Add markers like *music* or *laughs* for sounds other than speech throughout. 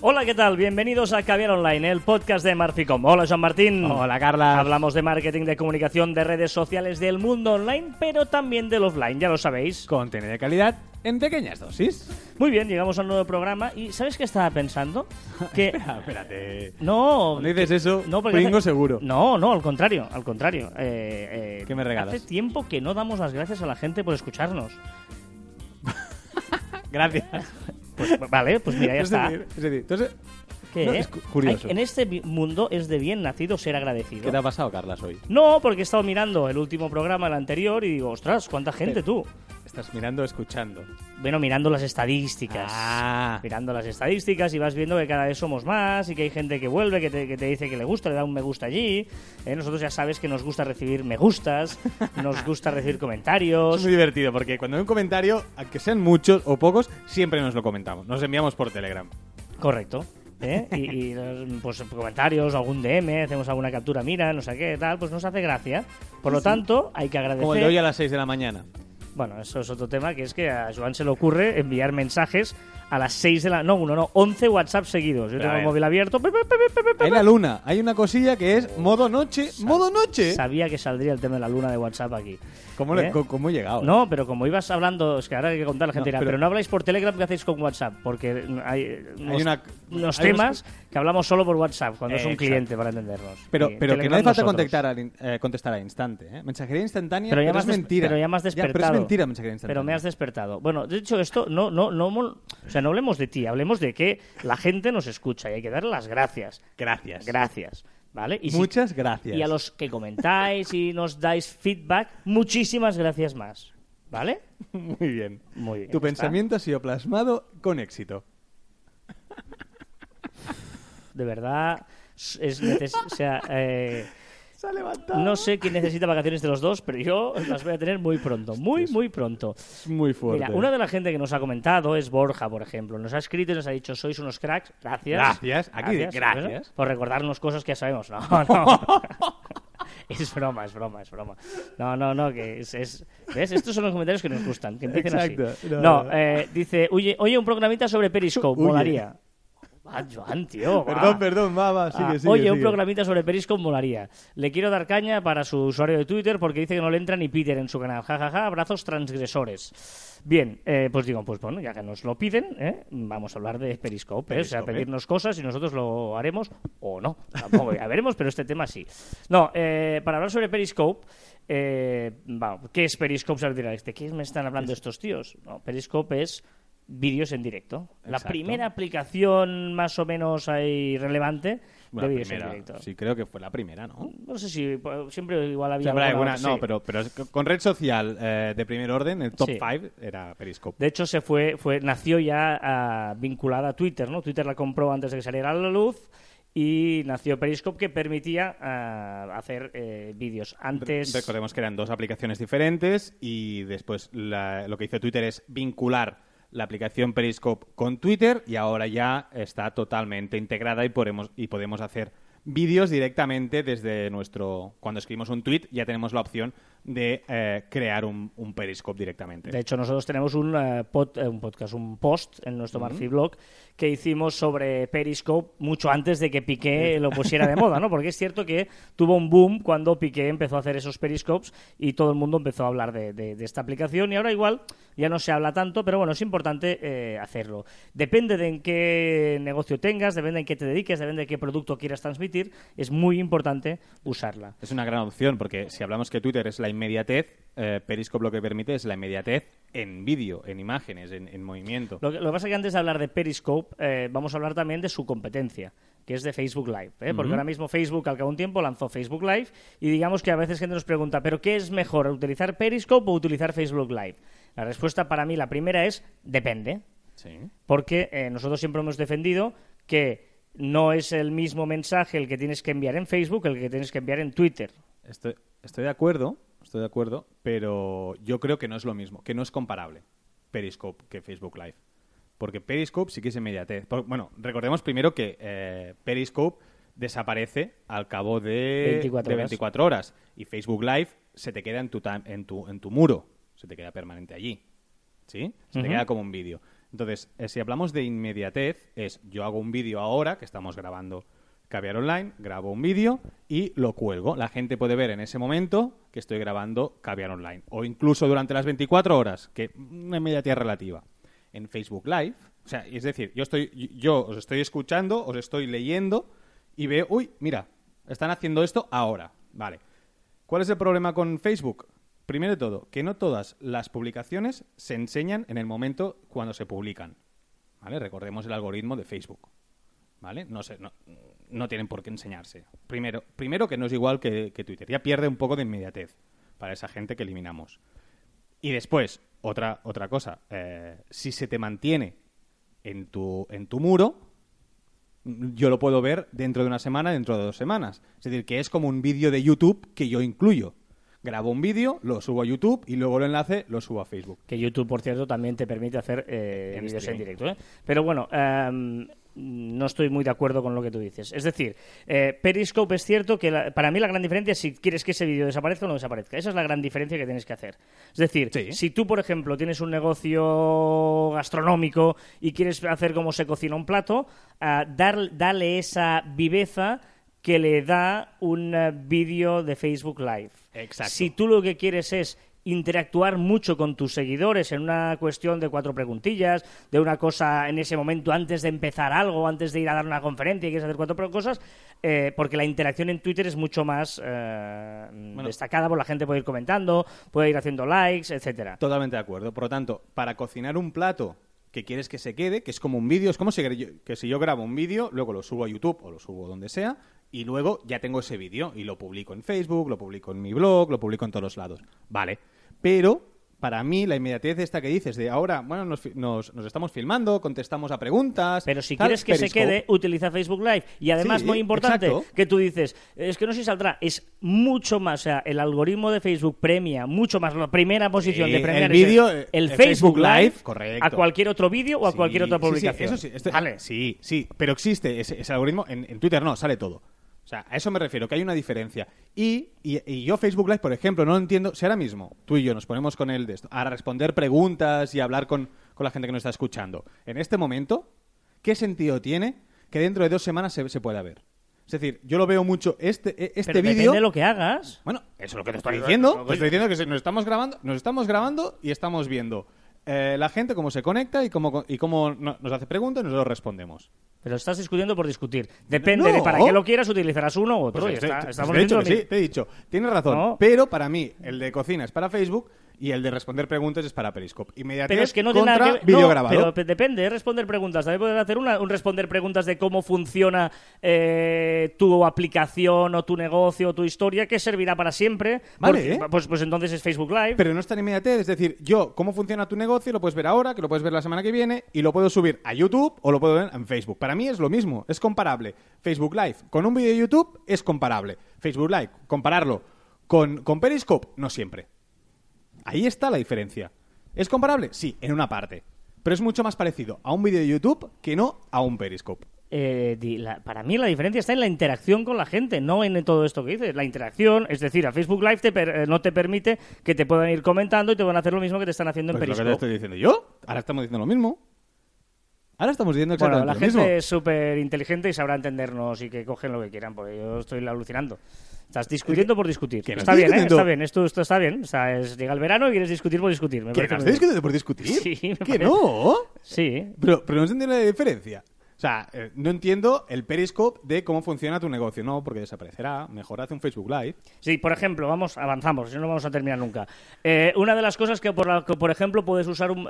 Hola, ¿qué tal? Bienvenidos a Caviar Online, el podcast de Marficom. Hola, Joan Martín. Hola, Carla. Hablamos de marketing, de comunicación, de redes sociales, del mundo online, pero también del offline, ya lo sabéis. Contenido de calidad en pequeñas dosis. Muy bien, llegamos a un nuevo programa y ¿sabes qué estaba pensando? *laughs* Que Espera, espérate. no, No dices eso, no, porque hace- seguro. No, no, al contrario, al contrario. Eh, eh, ¿Qué me regalas? Hace tiempo que no damos las gracias a la gente por escucharnos. *laughs* Gracias. Pues, vale, pues mira, ya es está. decir, es decir, entonces, ¿Qué? no, es cu- curioso. Hay- en este mundo es de bien nacido ser agradecido. ¿Qué te ha pasado, Carlas, hoy? No, porque he estado mirando el último programa, el anterior, y digo, ostras, ¿cuánta gente tú? Estás mirando, escuchando. Bueno, mirando las estadísticas. Ah. Mirando las estadísticas y vas viendo que cada vez somos más y que hay gente que vuelve, que te, que te dice que le gusta, le da un me gusta allí. Eh, nosotros ya sabes que nos gusta recibir me gustas, *laughs* nos gusta recibir Es comentarios. muy divertido porque cuando hay un comentario, aunque sean muchos o pocos, siempre nos lo comentamos. Nos enviamos por Telegram. Correcto. ¿eh? Y, y, pues comentarios, algún DM, hacemos alguna captura, mira, no sé qué, tal, pues nos hace gracia. Por lo tanto, hay que agradecer. Como el de hoy a las 6 de la mañana. Bueno, eso es otro tema, que es que a Joan se le ocurre enviar mensajes a las 6 de la... No, uno, no, 11 WhatsApp seguidos. Yo Pero tengo a el móvil abierto. Hay la luna. Hay una cosilla que es modo noche. ¡Modo noche! Sabía que saldría el tema de la luna de WhatsApp aquí. ¿Cómo, le- ¿Eh? cómo he llegado? No, pero como ibas hablando, es que ahora hay que contar, la gente No, dirá, pero- pero, no habláis por Telegram, ¿qué hacéis con WhatsApp? Porque hay, unos, una- unos hay temas que hablamos solo por WhatsApp, cuando es un Exacto. cliente, para entendernos. Pero, pero que no hace falta al in- eh, contestar al instante. ¿eh? Mensajería instantánea, Pero pero, ya, me es mentira. pero ya me has Ya, despertado. pero es mentira mensajería instantánea. Pero me has despertado. Bueno, de hecho, esto no, no, no, mol- o sea, no hablemos de ti, hablemos de que la gente nos escucha y hay que darle las gracias. Gracias. Gracias. ¿Vale? Y si- Muchas gracias. y a los que comentáis y nos dais feedback, muchísimas gracias más. ¿Vale? Muy bien. Muy bien. Tu está. pensamiento ha sido plasmado con éxito. De verdad, es o sea, eh, Se ha levantado. no sé quién necesita vacaciones de los dos, pero yo las voy a tener muy pronto, muy, muy pronto. Es muy fuerte. Mira, una de la gente que nos ha comentado es Borja, por ejemplo. Nos ha escrito y nos ha dicho, sois unos cracks. Gracias. Gracias. Aquí, gracias. Por recordarnos cosas que ya sabemos. No, no. *laughs* es broma, es broma, es broma. No, no, no, que es... es- ¿Ves? Estos son los comentarios que nos gustan, que empiecen Exacto. así. No, No, eh, dice, oye, oye, un programita sobre Periscope, molaría. Va, Joan, tío, va. Perdón, perdón, va, va, sigue, Ah, sigue, oye, un programita sobre Periscope molaría. Le quiero dar caña para su usuario de Twitter porque dice que no le entra ni Peter en su canal. Ja, ja, ja, abrazos transgresores. Bien, eh, pues digo, pues bueno, ya que nos lo piden, ¿eh? vamos a hablar de Periscope, ¿eh? o sea, pedirnos cosas y nosotros lo haremos o no. Tampoco, ya veremos, pero este tema sí. No, eh, para hablar sobre Periscope, eh, ¿qué es Periscope? Se dirá, ¿de qué me están hablando estos tíos? No, Periscope es vídeos en directo. La primera aplicación más o menos ahí relevante Bueno, de vídeos en directo. Sí, creo que fue la primera, ¿no? No sé si pues, siempre igual había alguna no, sí. pero, pero con red social eh, de primer orden, el top Sí. 5 era Periscope. De hecho, se fue, fue, nació ya ah, vinculada a Twitter, ¿no? Twitter la compró antes de que saliera a la luz y nació Periscope que permitía ah, hacer eh, vídeos. Antes... Recordemos que eran dos aplicaciones diferentes y después la- lo que hizo Twitter es vincular la aplicación Periscope con Twitter y ahora ya está totalmente integrada y podemos, y podemos hacer vídeos directamente desde nuestro... Cuando escribimos un tweet ya tenemos la opción de eh, crear un, un Periscope directamente. De hecho, nosotros tenemos un, eh, pod- eh, un podcast, un post en nuestro Marfi blog que hicimos sobre Periscope mucho antes de que Piqué lo pusiera de moda, ¿no? Porque es cierto que tuvo un boom cuando Piqué empezó a hacer esos Periscopes y todo el mundo empezó a hablar de, de- de esta aplicación y ahora igual ya no se habla tanto, pero bueno, es importante eh, hacerlo. Depende de en qué negocio tengas, depende en qué te dediques, depende de qué producto quieras transmitir, es muy importante usarla. Es una gran opción porque si hablamos que Twitter es la inmediatez, eh, Periscope lo que permite es la inmediatez en vídeo, en imágenes, en, en movimiento. Lo que, lo que pasa es que antes de hablar de Periscope, eh, vamos a hablar también de su competencia, que es de Facebook Live. ¿eh? Porque ahora mismo Facebook, al cabo de un tiempo, lanzó Facebook Live y digamos que a veces gente nos pregunta, ¿pero qué es mejor, utilizar Periscope o utilizar Facebook Live? La respuesta para mí, la primera es, depende. Sí. Porque eh, nosotros siempre hemos defendido que no es el mismo mensaje el que tienes que enviar en Facebook el que tienes que enviar en Twitter. Estoy, estoy de acuerdo, estoy de acuerdo, pero yo creo que no es lo mismo, que no es comparable Periscope que Facebook Live. Porque Periscope sí que es inmediatez. Bueno, recordemos primero que eh, Periscope desaparece al cabo de 24 de horas. 24 horas y Facebook Live se te queda en tu, en tu, en tu muro, se te queda permanente allí. ¿Sí? Se te queda como un vídeo. Entonces, eh, si hablamos de inmediatez, es yo hago un vídeo ahora, que estamos grabando Caviar Online, grabo un vídeo y lo cuelgo. La gente puede ver en ese momento que estoy grabando Caviar Online. O incluso durante las 24 horas, que una inmediatez relativa. En Facebook Live, o sea, es decir, yo, estoy, yo os estoy escuchando, os estoy leyendo y veo, uy, mira, están haciendo esto ahora. Vale. ¿Cuál es el problema con Facebook? Primero de todo, que no todas las publicaciones se enseñan en el momento cuando se publican. ¿Vale? Recordemos el algoritmo de Facebook. ¿Vale? No sé, no tienen por qué enseñarse. Primero, primero que no es igual que, Twitter. Ya pierde un poco de inmediatez para esa gente que eliminamos. Y después, otra, otra cosa. Eh, si se te mantiene en tu, en tu muro, yo lo puedo ver dentro de una semana, dentro de dos semanas. Es decir, que es como un vídeo de YouTube que yo incluyo. Grabo un vídeo, lo subo a YouTube y luego lo enlace, lo subo a Facebook. Que YouTube, por cierto, también te permite hacer eh, vídeos en directo. ¿eh? Pero bueno, em, no estoy muy de acuerdo con lo que tú dices. Es decir, eh, Periscope es cierto que para mí la gran diferencia es si quieres que ese vídeo desaparezca o no desaparezca. Esa es la gran diferencia que tienes que hacer. Es decir, si tú, por ejemplo, tienes un negocio gastronómico y quieres hacer como se cocina un plato, uh, dar, dale esa viveza que le da un eh, vídeo de Facebook Live. Exacto. Si tú lo que quieres es interactuar mucho con tus seguidores en una cuestión de cuatro preguntillas, de una cosa en ese momento antes de empezar algo, antes de ir a dar una conferencia y quieres hacer cuatro cosas, eh, porque la interacción en Twitter es mucho más eh, destacada, pues la gente puede ir comentando, puede ir haciendo likes, etcétera. Totalmente de acuerdo. Por lo tanto, para cocinar un plato que quieres que se quede, que es como un vídeo, es como si, que si yo grabo un vídeo, luego lo subo a YouTube o lo subo donde sea, y luego ya tengo ese vídeo y lo publico en Facebook, lo publico en mi blog, lo publico en todos los lados. Vale. Pero para mí la inmediatez esta que dices de ahora, bueno, nos, nos, estamos filmando, contestamos a preguntas. Pero si quieres que se quede, utiliza Facebook Live. Y además, muy importante, que tú dices, es que no sé si saldrá, es mucho más, o sea, el algoritmo de Facebook premia mucho más la primera posición de premiar el vídeo, el, Facebook, Live, correcto. a cualquier otro vídeo o a cualquier otra publicación. Sí, eso sí, vale. sí, sí, pero existe ese, ese algoritmo, en, en Twitter no, sale todo. O sea, a eso me refiero, que hay una diferencia. Y, y, yo Facebook Live, por ejemplo, no entiendo, si ahora mismo tú y yo nos ponemos con él de esto, a responder preguntas y hablar con, la gente que nos está escuchando, en este momento, ¿qué sentido tiene que dentro de dos semanas se, se pueda ver? Es decir, yo lo veo mucho este e, este vídeo. Depende de lo que hagas. Bueno, eso es lo que te estoy diciendo. Te estoy diciendo que nos estamos grabando, nos estamos grabando y estamos viendo eh, la gente cómo se conecta y cómo, y cómo nos hace preguntas y nosotros respondemos. Pero estás discutiendo por discutir. Depende de para qué lo quieras, utilizarás uno u otro. Pues estamos te, he dicho sí, te he dicho. Tienes razón. Pero para mí, el de cocina es para Facebook y el de responder preguntas es para Periscope. Inmediatamente pero es que no contra nada que... vídeo grabado. Pero depende, ¿eh? responder preguntas. También puedes hacer una, un responder preguntas de cómo funciona eh, tu aplicación o tu negocio o tu historia, que servirá para siempre. Vale. pues, pues entonces es Facebook Live. Pero no está en inmediatez. Es decir, yo, cómo funciona tu negocio, lo puedes ver ahora, que lo puedes ver la semana que viene, y lo puedo subir a YouTube o lo puedo ver en Facebook. Para mí es lo mismo, es comparable. Facebook Live con un vídeo de YouTube es comparable. Facebook Live, compararlo con, con Periscope, no siempre. Ahí está la diferencia. ¿Es comparable? Sí, en una parte. Pero es mucho más parecido a un vídeo de YouTube que no a un Periscope. Eh, para mí la diferencia está en la interacción con la gente, no en todo esto que dices. La interacción, es decir, a Facebook Live eh, no te permite que te puedan ir comentando y te van a hacer lo mismo que te están haciendo en Periscope. Pues lo que te estoy diciendo yo. Ahora estamos diciendo lo mismo. Ahora estamos diciendo exactamente bueno, la gente es súper inteligente y sabrá entendernos y que cogen lo que quieran, porque yo estoy alucinando. Estás discutiendo por discutir. está bien, ¿eh? Está bien, esto, esto está bien. O sea, es, llega el verano y quieres discutir por discutir. Me ¿Que estás discutiendo por discutir? Sí, ¿Que no? Sí. Pero, pero no se entiende la diferencia. O sea, eh, no entiendo el periscope de cómo funciona tu negocio. No, porque desaparecerá. Mejor hace un Facebook Live. Sí, por ejemplo, vamos, avanzamos, si no, vamos a terminar nunca. Eh, una de las cosas que, por, la, que, por ejemplo, puedes usar un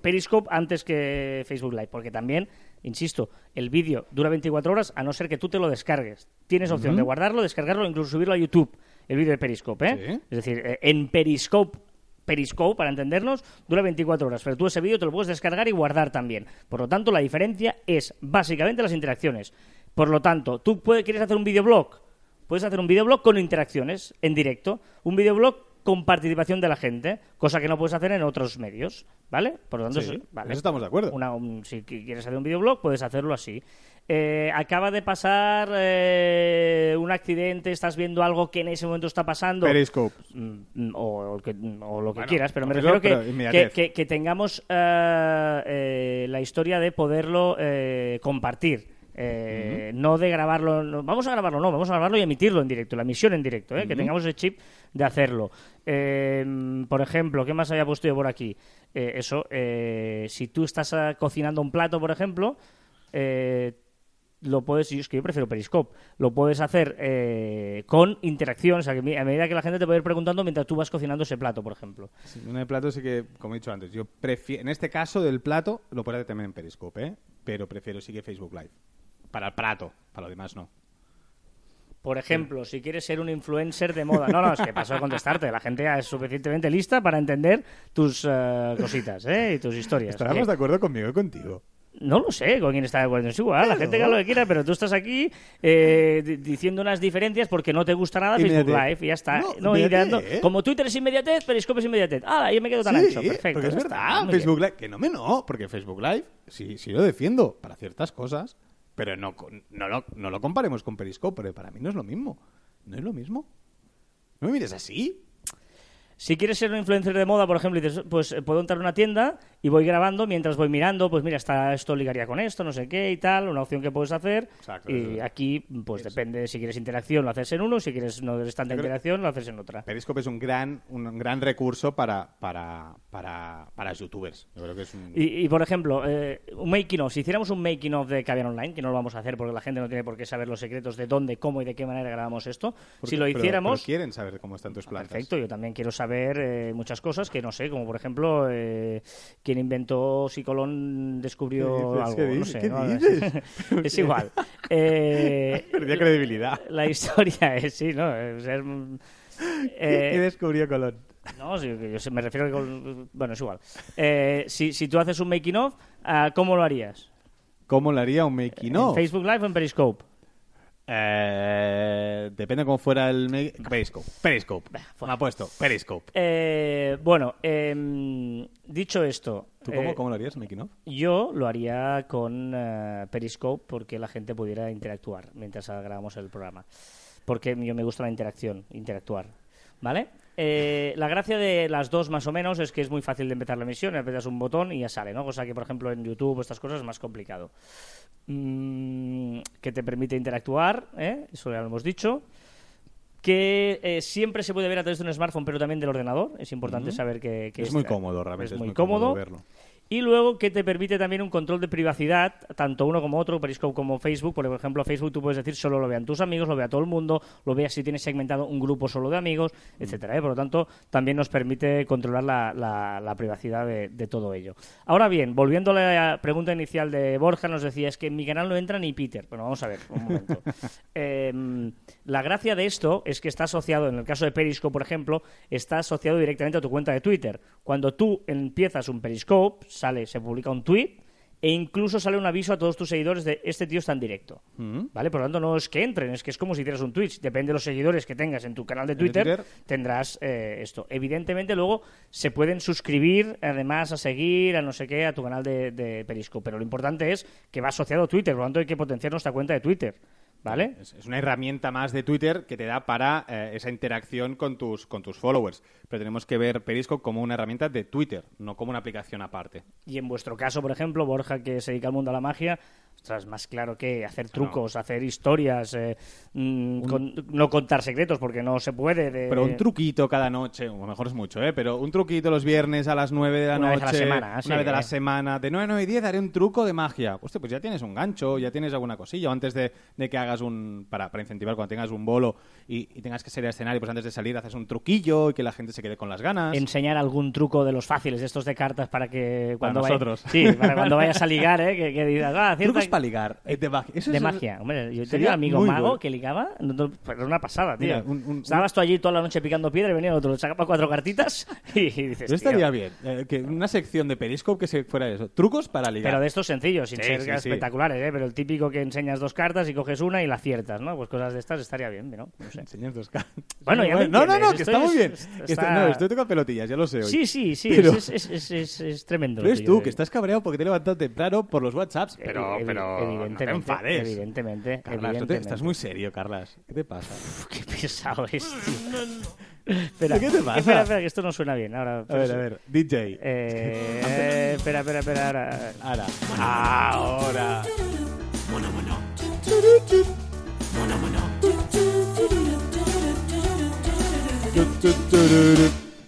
periscope antes que Facebook Live, porque también Insisto, el vídeo dura 24 horas a no ser que tú te lo descargues. Tienes opción de guardarlo, descargarlo, incluso subirlo a YouTube, el vídeo de Periscope. ¿eh? Es decir, eh, en Periscope Periscope, para entendernos, dura 24 horas, pero tú ese vídeo te lo puedes descargar y guardar también. Por lo tanto, la diferencia es básicamente las interacciones. Por lo tanto, tú quieres hacer un videoblog, puedes hacer un videoblog con interacciones en directo. Un videoblog con participación de la gente, cosa que no puedes hacer en otros medios, ¿vale? Por lo tanto, Sí, eso- vale. en eso estamos de acuerdo. Una- un- si qui- quieres hacer un videoblog, puedes hacerlo así. Eh, acaba de pasar eh, un accidente, estás viendo algo que en ese momento está pasando. Periscope. Mm, o, que- o lo que Bueno, quieras, pero me refiero pero que, inmediatez. que, que- que tengamos eh, eh, la historia de poderlo eh, No de grabarlo, no- vamos a grabarlo, no, vamos a grabarlo y emitirlo en directo, la emisión en directo, ¿eh? que tengamos ese chip de hacerlo. Eh, por ejemplo, ¿qué más había puesto yo por aquí? Eh, eso, eh, si tú estás ah, cocinando un plato, por ejemplo, eh, lo puedes, yo es que yo prefiero Periscope, lo puedes hacer eh, con interacción, o sea, que a medida que la gente te puede ir preguntando mientras tú vas cocinando ese plato, por ejemplo. Sí, en el plato sí que, como he dicho antes, yo prefiero, en este caso del plato, lo puedo hacer también en Periscope, pero prefiero sí que Facebook Live. Para el plato, para lo demás no. Por ejemplo, si quieres ser un influencer de moda. No, no, es que paso a contestarte. La gente ya es suficientemente lista para entender tus eh, cositas ¿eh? y tus historias. Estaremos ¿eh? de acuerdo conmigo y contigo. No lo sé con quién está de acuerdo. Es igual, la gente que haga lo que quiera, pero tú estás aquí eh, di- diciendo unas diferencias porque no te gusta nada Facebook Inmediatez. Live y ya está. No, No. Como Twitter es inmediatez, Periscope es inmediatez. Ah, yo me quedo tan Sí, ancho. Perfecto. porque es verdad, Facebook bien. Live, que no me no, porque Facebook Live sí, sí lo defiendo para ciertas cosas, pero no, no, lo, no lo comparemos con Periscope, porque para mí no es lo mismo. No es lo mismo. No me mires así. Si quieres ser un influencer de moda, por ejemplo, y dices, pues eh, puedo entrar a una tienda y voy grabando mientras voy mirando, pues mira, está, esto ligaría con esto, no sé qué y tal, una opción que puedes hacer. Exacto, y aquí, pues depende, si quieres interacción lo haces en uno, si quieres no eres tanta interacción lo haces en otra. Periscope es un gran, un gran recurso para, para, para, para youtubers. Yo creo que es un... Y, y, por ejemplo, eh, un making of, si hiciéramos un making of de Caviar Online, que no lo vamos a hacer porque la gente no tiene por qué saber los secretos de dónde, cómo y de qué manera grabamos esto, si lo pero- hiciéramos... pero quieren saber cómo están tus plantas. Perfecto, yo también quiero saber eh, muchas cosas que no sé, como por ejemplo, eh, quién inventó si Colón descubrió algo, ¿Qué no sé. ¿Qué ¿no? dices? *laughs* es igual. Eh, *laughs* Perdía credibilidad. La historia *laughs* es, sí, ¿no? Es, ¿Qué eh, descubrió Colón? no, sí, yo me refiero a que... Bueno, es igual. Eh, si, si tú haces un making of, ah, ¿cómo lo harías? ¿Cómo lo haría un making ¿En of? Facebook Live o en Periscope? Eh, depende cómo fuera el... Periscope. Periscope. Me ha puesto. Periscope. Eh, bueno, em, dicho esto... ¿Tú cómo, eh, cómo lo harías, making of? Yo lo haría con Periscope porque la gente pudiera interactuar mientras grabamos el programa. Porque yo me gusta la interacción, interactuar. ¿Vale? Eh, la gracia de las dos más o menos es que es muy fácil de empezar la emisión, apretas un botón y ya sale, ¿no? Cosa que, por ejemplo, en YouTube o estas cosas es más complicado. Mm, que te permite interactuar, ¿eh? Eso ya lo hemos dicho que eh, siempre se puede ver a través de un smartphone, pero también del ordenador. Es importante saber que, que Es muy cómodo, realmente. Es muy cómodo. verlo. Y luego que te permite también un control de privacidad, tanto uno como otro, Periscope como Facebook. Por ejemplo, Facebook tú puedes decir solo lo vean tus amigos, lo vea todo el mundo, lo veas si tienes segmentado un grupo solo de amigos, etcétera. ¿eh? Por lo tanto, también nos permite controlar la, la- la privacidad de, de todo ello. Ahora bien, volviendo a la pregunta inicial de Borja, nos decía, es que en mi canal no entra ni Peter. Bueno, vamos a ver, un momento. *laughs* Em, la gracia de esto es que está asociado, en el caso de Periscope, por ejemplo, está asociado directamente a tu cuenta de Twitter. Cuando tú empiezas un Periscope, sale, se publica un tweet e incluso sale un aviso a todos tus seguidores de este tío está en directo. Mm. ¿Vale? Por lo tanto, no es que entren, es que es como si hicieras un Twitch. Depende de los seguidores que tengas en tu canal de de Twitter, Twitter. tendrás eh, esto. Evidentemente, luego se pueden suscribir, además, a seguir, a no sé qué, a tu canal de, de Periscope. Pero lo importante es que va asociado a Twitter, por lo tanto, hay que potenciar nuestra cuenta de Twitter. ¿Vale? Es, es una herramienta más de Twitter que te da para eh, esa interacción con tus, con tus followers. Pero tenemos que ver Periscope como una herramienta de Twitter, no como una aplicación aparte. Y en vuestro caso, por ejemplo, Borja, que se dedica al mundo a la magia, ostras, más claro que hacer trucos, hacer historias, eh, mm, con- no contar secretos, porque no se puede. de- Pero un truquito cada noche, o mejor es mucho, ¿eh? Pero un truquito los viernes a las 9 de la Una vez noche. a la semana, sí, Una vez a la eh. semana. De 9 a 9 y 10 haré un truco de magia. Hostia, pues ya tienes un gancho, ya tienes alguna cosilla. Antes de, de que hagas un. Para, para incentivar, cuando tengas un bolo y, y tengas que salir al escenario, pues antes de salir haces un truquillo y que la gente se quede con las ganas. enseñar algún truco de los fáciles, de estos de cartas, para que cuando vaya- nosotros. sí, para cuando vayas a ligar, ¿eh? que, que digas, ah, cierta- Trucos para ligar. eh, de magia. Eso de es- magia. Hombre, yo tenía amigo mago bueno. que ligaba, no, pero era una pasada, tío. Mira, un- un- Estabas tú allí toda la noche picando piedra y venía el otro, le sacaba cuatro cartitas y, dices, Eso tío, estaría bien. eh, que una sección de Periscope que se fuera eso. Trucos para ligar. Pero de estos sencillos, sin Sí, ser sí. espectaculares, ¿eh? Pero el típico que enseñas dos cartas y coges una y la aciertas, ¿no? Pues cosas de estas estaría bien, ¿no? No sé. *laughs* Enseñas dos caras. Bueno, ya me no, no, no, entiendes, que está muy bien. está- No, estoy tocando pelotillas, ya lo sé hoy. Sí, sí, sí, Pero- es, es, es, es- es tremendo. Pero es tú, eh. que estás cabreado porque te he levantado temprano por los WhatsApps. Pero, Evi- pero, no te evidentemente, enfades. Evidentemente, Carlas, no te- evidentemente. estás muy serio, Carlas. ¿Qué te pasa? *laughs* Qué pesado es, tío. Espera, ¿Qué te pasa? Espera, espera, que esto no suena bien. Ahora, A ver, a ver, DJ. Eh, eh, *laughs* espera, espera, espera. Ahora. Ahora. Ahora.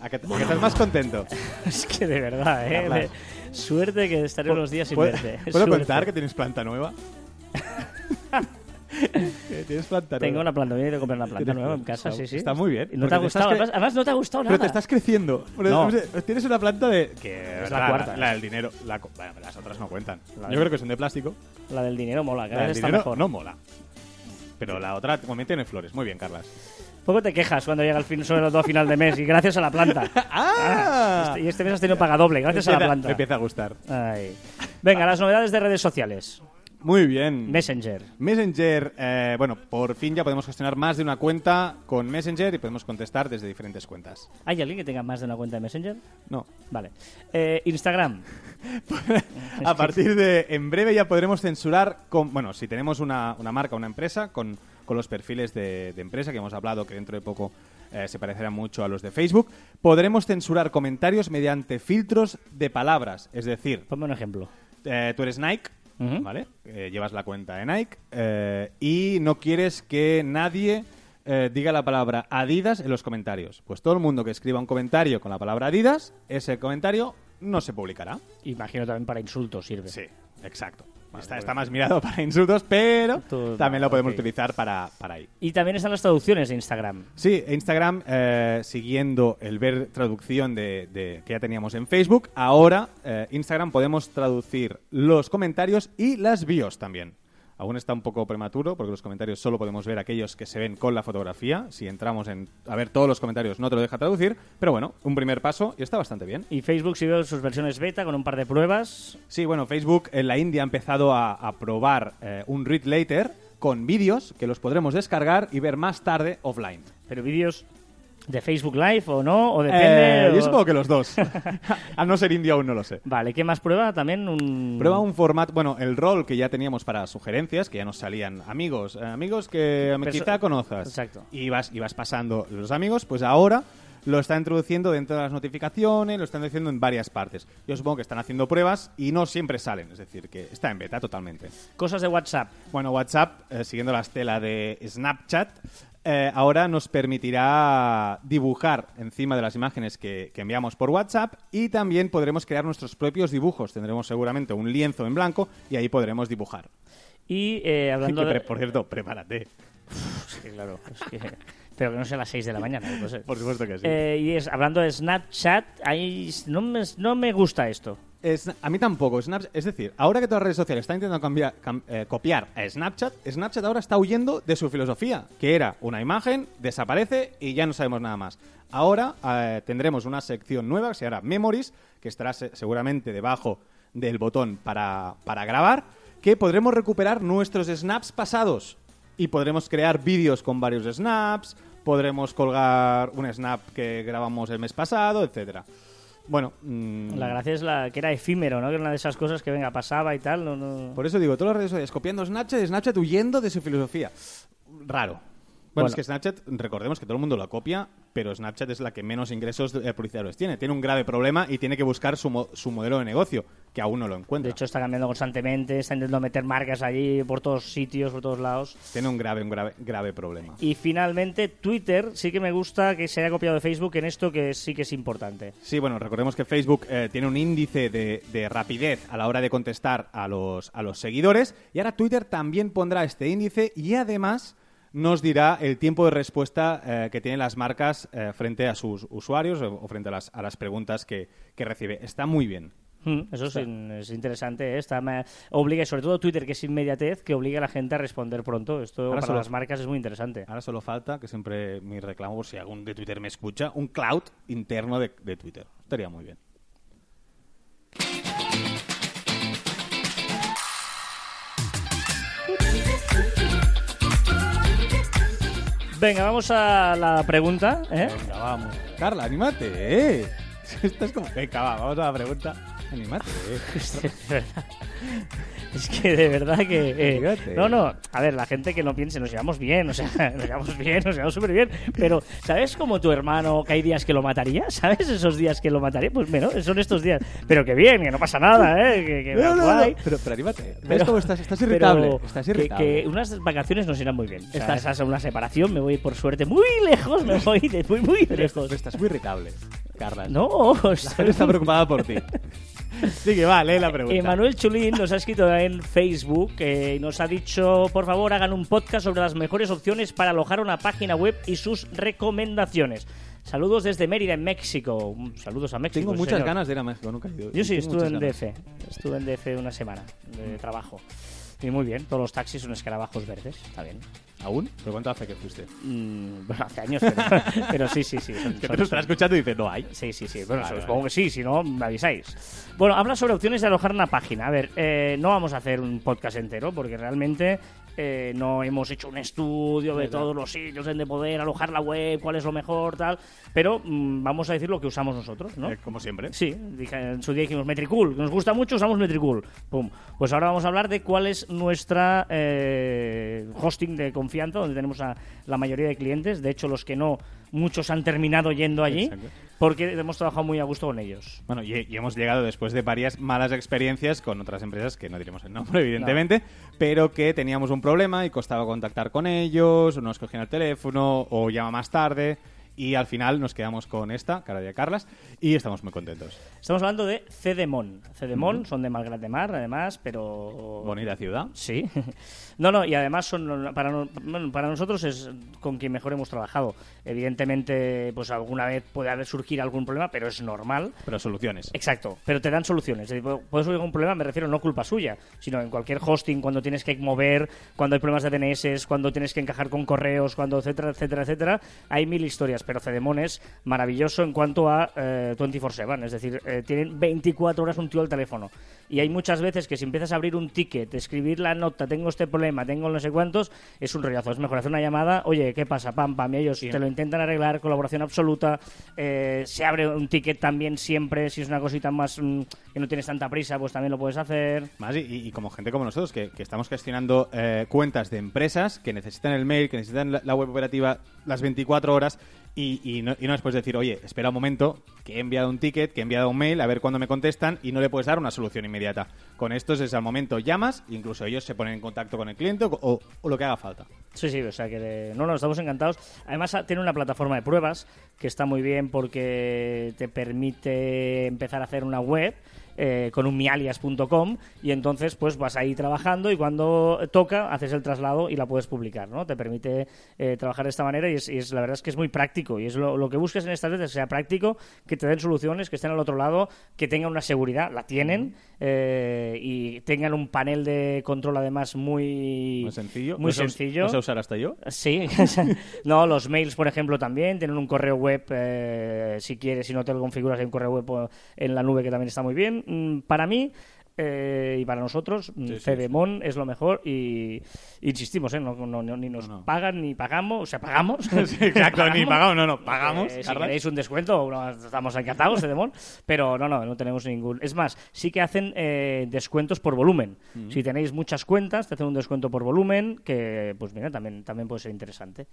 ¿A que, a que estás más contento? *laughs* Es que de verdad, ¿eh? De- suerte que estaré unos días sin ¿Puedo, verte. *laughs* ¿puedo Suerte. contar que tienes planta nueva? *laughs* Que tienes planta Tengo nueva. una planta, voy a ir a comprar una planta nueva en casa, está- sí, sí. está muy bien, Y no te ha gustado, además, además no te ha gustado Pero nada. te estás creciendo. Pero, No. Tienes una planta de... Que Es la cuarta. La, del dinero. La, bueno, las otras no cuentan. Yo creo que son de plástico. La del dinero mola, cada vez está mejor. no mola. Pero la otra también tiene flores. Muy bien, Carlas. Poco te quejas cuando llega el fin, sobre todo a final de mes y gracias a la planta. *laughs* ¡Ah! Este- y este mes has tenido paga doble, gracias a la planta. Me empieza a gustar. Ay. Venga, las novedades de redes sociales. Muy bien. Messenger. Messenger, eh, bueno, por fin ya podemos gestionar más de una cuenta con Messenger y podemos contestar desde diferentes cuentas. ¿Hay alguien que tenga más de una cuenta de Messenger? No. Vale. Eh, Instagram. *laughs* A partir de en breve ya podremos censurar, con, bueno, si tenemos una, una marca, una empresa, con, con los perfiles de, de empresa que hemos hablado, que dentro de poco eh, se parecerán mucho a los de Facebook, podremos censurar comentarios mediante filtros de palabras. Es decir, Ponme un ejemplo. eh, tú eres Nike, ¿vale? Eh, llevas la cuenta de Nike eh, y no quieres que nadie eh, diga la palabra Adidas en los comentarios. Pues todo el mundo que escriba un comentario con la palabra Adidas, ese comentario no se publicará. Imagino también para insultos sirve. Sí, exacto. Está, está más mirado para insultos, pero también lo podemos utilizar para, para ahí. Y también están las traducciones de Instagram. Sí, Instagram, eh, siguiendo el ver traducción de, de- que ya teníamos en Facebook, ahora eh, Instagram podemos traducir los comentarios y las bios también. Aún está un poco prematuro porque los comentarios solo podemos ver aquellos que se ven con la fotografía. Si entramos en a ver todos los comentarios no te lo deja traducir, pero bueno, un primer paso y está bastante bien. Y Facebook siguió sus versiones beta con un par de pruebas. Sí, bueno, Facebook en la India ha empezado a, a probar eh, un read later con vídeos que los podremos descargar y ver más tarde offline. Pero vídeos de Facebook Live o no, o depende. Eh, Yo supongo que los dos. *laughs* *laughs* Al no ser indio aún no lo sé. Vale, ¿qué más prueba? También un. Prueba un formato, bueno, el rol que ya teníamos para sugerencias, que ya nos salían amigos, eh, amigos que Perso- quizá conozcas. Exacto. Y vas, y vas pasando los amigos, pues ahora lo está introduciendo dentro de las notificaciones, lo están diciendo en varias partes. Yo supongo que están haciendo pruebas y no siempre salen, es decir, que está en beta totalmente. Cosas de WhatsApp. Bueno, WhatsApp, eh, siguiendo la estela de Snapchat, eh, ahora nos permitirá dibujar encima de las imágenes que, que enviamos por WhatsApp y también podremos crear nuestros propios dibujos. Tendremos seguramente un lienzo en blanco y ahí podremos dibujar. Y eh, hablando *laughs* Que, de. por cierto, prepárate. Sí, claro. es que- *laughs* Pero que no sea a las 6 de la mañana. no sé. Por supuesto que sí. Eh, y es, hablando de Snapchat, ahí no me, no me gusta esto. Es- a mí tampoco. Snap- es decir, ahora que todas las redes sociales están intentando cambiar- cam- eh, copiar a Snapchat, Snapchat ahora está huyendo de su filosofía, que era una imagen, desaparece y ya no sabemos nada más. Ahora eh, tendremos una sección nueva que se llama Memories, que estará se- seguramente debajo del botón para, para grabar, que podremos recuperar nuestros snaps pasados y podremos crear vídeos con varios snaps, podremos colgar un snap que grabamos el mes pasado, etcétera. Bueno, mm, La gracia es la que era efímero, ¿no? Que era una de esas cosas que, venga, pasaba y tal. No, no... Por eso digo, todas las redes sociales copiando Snapchat Snapchat huyendo de su filosofía. Raro. Bueno, es que Snapchat, recordemos que todo el mundo lo copia, pero Snapchat es la que menos ingresos eh, publicitarios tiene. Tiene un grave problema y tiene que buscar su, mo- su modelo de negocio, que aún no lo encuentra. De hecho, está cambiando constantemente, está intentando meter marcas allí por todos sitios, por todos lados. tiene un grave, un grave, grave problema. Y finalmente, Twitter sí que me gusta que se haya copiado de Facebook en esto que sí que es importante. Sí, bueno, recordemos que Facebook eh, tiene un índice de, de rapidez a la hora de contestar a los, a los seguidores y ahora Twitter también pondrá este índice y además nos dirá el tiempo de respuesta eh, que tienen las marcas eh, frente a sus usuarios o, o frente a las, a las preguntas que, que recibe. Está muy bien. Mm, Eso es, in- es interesante, ¿eh? Está, me- obliga, y sobre todo Twitter, que es inmediatez, que obliga a la gente a responder pronto. Esto Ahora para solo- las marcas es muy interesante. Ahora solo falta, que siempre mi reclamo, por si algún de Twitter me escucha, un cloud interno de, de Twitter. Estaría muy bien. Venga, vamos a la pregunta. ¿eh? Venga, vamos. Carla, anímate, ¿eh? *laughs* Estás como... Venga, va, vamos a la pregunta. Anímate, ¿eh? *laughs* Es que de verdad que... eh, no, no, a ver, la gente que no piense, nos llevamos bien, o sea, *laughs* nos llevamos bien, nos llevamos súper bien, pero ¿sabes como tu hermano que hay días que lo mataría? *laughs* ¿Sabes esos días que lo mataría? Pues bueno, son estos días. Pero que bien, que no pasa nada, ¿eh? Que, que No, no, no. Pero, pero anímate. ¿Ves Pero- cómo estás? Estás irritable. pero Estás que- irritable. Que, unas vacaciones nos irán muy bien. Estás- Estás Estás a una separación, me voy por suerte muy lejos, me voy de muy, muy Pero lejos. estás- estás muy irritable, Carla. No, La *laughs* gente está preocupada por ti. Sí que va, lee la pregunta. Emanuel Chulín nos ha escrito en Facebook eh, y nos ha dicho, por favor, hagan un podcast sobre las mejores opciones para alojar una página web y sus recomendaciones. Saludos desde Mérida, en México. Mm, Saludos a México. Tengo muchas señor. ganas de ir a México, nunca he ido. Yo sí, estuve en. DF. Estuve en DF una semana de trabajo. Y muy bien, todos los taxis son escarabajos verdes. Está bien. ¿Aún? ¿Pero cuánto hace que fuiste? Mm, bueno, hace años, pero, *laughs* pero sí, sí, sí. son- Que te lo estarás escuchando y dices, no hay. Sí, sí, sí. Bueno, Vale, supongo vale. que sí, si no, me avisáis. Bueno, habla sobre opciones de alojar una página. A ver, eh, no vamos a hacer un podcast entero porque realmente eh, no hemos hecho un estudio de todos los sitios donde poder alojar la web, cuál es lo mejor, tal. Pero mm, vamos a decir lo que usamos nosotros, ¿no? Eh, como siempre. Sí, dije- en su día dijimos Metricool, nos gusta mucho, usamos Metricool. Pum. Pues ahora vamos a hablar de cuál es nuestra eh, hosting de confianza, donde tenemos a la mayoría de clientes. De hecho, los que no, muchos han terminado yendo allí, Exacto. Porque hemos trabajado muy a gusto con ellos. Bueno, y, y hemos llegado después de varias malas experiencias con otras empresas que no diremos el nombre, *laughs* evidentemente, pero que teníamos un problema y costaba contactar con ellos, o no nos cogían el teléfono, o llama más tarde. Y al final nos quedamos con esta, cara de Carlas, y estamos muy contentos. Estamos hablando de Cedemon. Cedemon son de Malgrat de Mar, además, pero... Bonita ciudad. Sí. *laughs* No, no, y además son para, para nosotros es con quien mejor hemos trabajado. Evidentemente, pues alguna vez puede haber surgir algún problema, pero es normal. Pero soluciones. Exacto, pero te dan soluciones. Es decir, puede surgir un problema, me refiero no culpa suya, sino en cualquier hosting, cuando tienes que mover, cuando hay problemas de DNS, cuando tienes que encajar con correos, cuando etcétera, etcétera, etcétera. Hay mil historias, pero Cedemon es maravilloso en cuanto a eh, 24/7, es decir, eh, tienen 24 horas un tío al teléfono. Y hay muchas veces que si empiezas a abrir un ticket, escribir la nota, tengo este problema, tengo no sé cuántos, es un rollazo. Es mejor hacer una llamada, oye, ¿qué pasa? Pam, pam, y ellos te lo intentan arreglar, colaboración absoluta. eh, se abre un ticket también siempre, si es una cosita más mm, que no tienes tanta prisa, pues también lo puedes hacer. Más y, y como gente como nosotros, que, que estamos gestionando eh, cuentas de empresas que necesitan el mail, que necesitan la, la web operativa las 24 horas y, y no, y no les puedes decir, oye, espera un momento, que he enviado un ticket, que he enviado un mail, a ver cuándo me contestan y no le puedes dar una solución inmediata. Con estos es al momento llamas, incluso ellos se ponen en contacto con el cliente o, lo que haga falta. Sí, sí, o sea que no, no, estamos encantados. Además ah, tiene una plataforma de pruebas que está muy bien porque te permite empezar a hacer una web eh, con un mialias.com y entonces pues vas ahí trabajando y cuando toca haces el traslado y la puedes publicar, ¿no? Te permite eh, trabajar de esta manera y es, y es- la verdad es que es muy práctico y es lo, lo que buscas en estas veces, que sea práctico, que te den soluciones, que estén al otro lado, que tengan una seguridad, la tienen eh, y tengan un panel de control además muy, Muy sencillo. muy ¿Lo sé us- sencillo. ¿Lo sé usar hasta yo? Sí, *laughs* no, los mails, por ejemplo, también tienen un correo web, eh, si quieres, si no te lo configuras, hay un correo web en la nube que también está muy bien. Para mí eh, y para nosotros, mm, Sí, es lo mejor y insistimos, ¿eh? no, no- no- ni nos No, no. pagan ni pagamos, o sea, pagamos. *laughs* Exacto, ni pagamos, no, no, pagamos, Eh, si Carlas. queréis un descuento, no, estamos encantados, Cedemon, pero no, no, no tenemos ningún. Es más, sí que hacen eh, descuentos por volumen. Si tenéis muchas cuentas, te hacen un descuento por volumen, que pues mira, también, también puede ser interesante.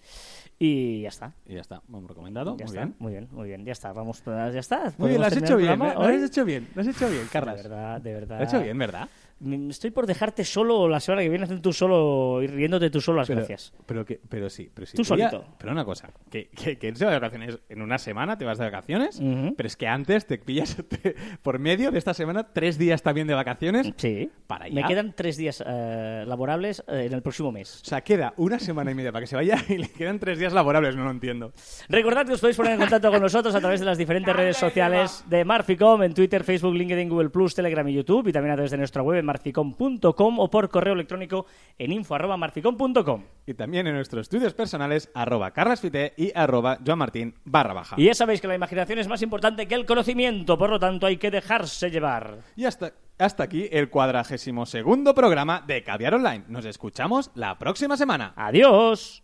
Y ya está. Y ya está, hemos recomendado, Ya muy está, bien. muy bien, muy bien, ya está, vamos, ya está. Muy bien, lo ¿Podemos has terminar hecho bien, ¿eh? lo has hecho bien, lo has hecho bien, De Carlas. verdad, de verdad. Hecho bien, ¿verdad? Estoy por dejarte solo la semana que viene haciendo tú solo y riéndote tú solo las Pero, gracias. pero, que, pero sí, pero sí. Tú solito. pero una cosa, que, que, que irse de vacaciones en una semana, te vas de vacaciones, pero es que antes te pillas *laughs* te- por medio de esta semana tres días también de vacaciones. Sí. Para Me allá. quedan tres días eh, laborables eh, en el próximo mes. O sea, queda una semana y media para que se vaya y le quedan tres días laborables, no lo entiendo. Recordad que os podéis poner en contacto con nosotros a través de las diferentes redes sociales de Marficom, en Twitter, Facebook, LinkedIn, Google Plus, Telegram y YouTube, y también a través de nuestra web marficom.com o por correo electrónico en info.marficom.com. Y también en nuestros estudios personales, arroba carlasfite y arroba joanmartin barra baja. Y ya sabéis que la imaginación es más importante que el conocimiento, por lo tanto hay que dejarse llevar. Y hasta, hasta aquí el cuadragésimo segundo programa de Caviar Online. Nos escuchamos la próxima semana. Adiós.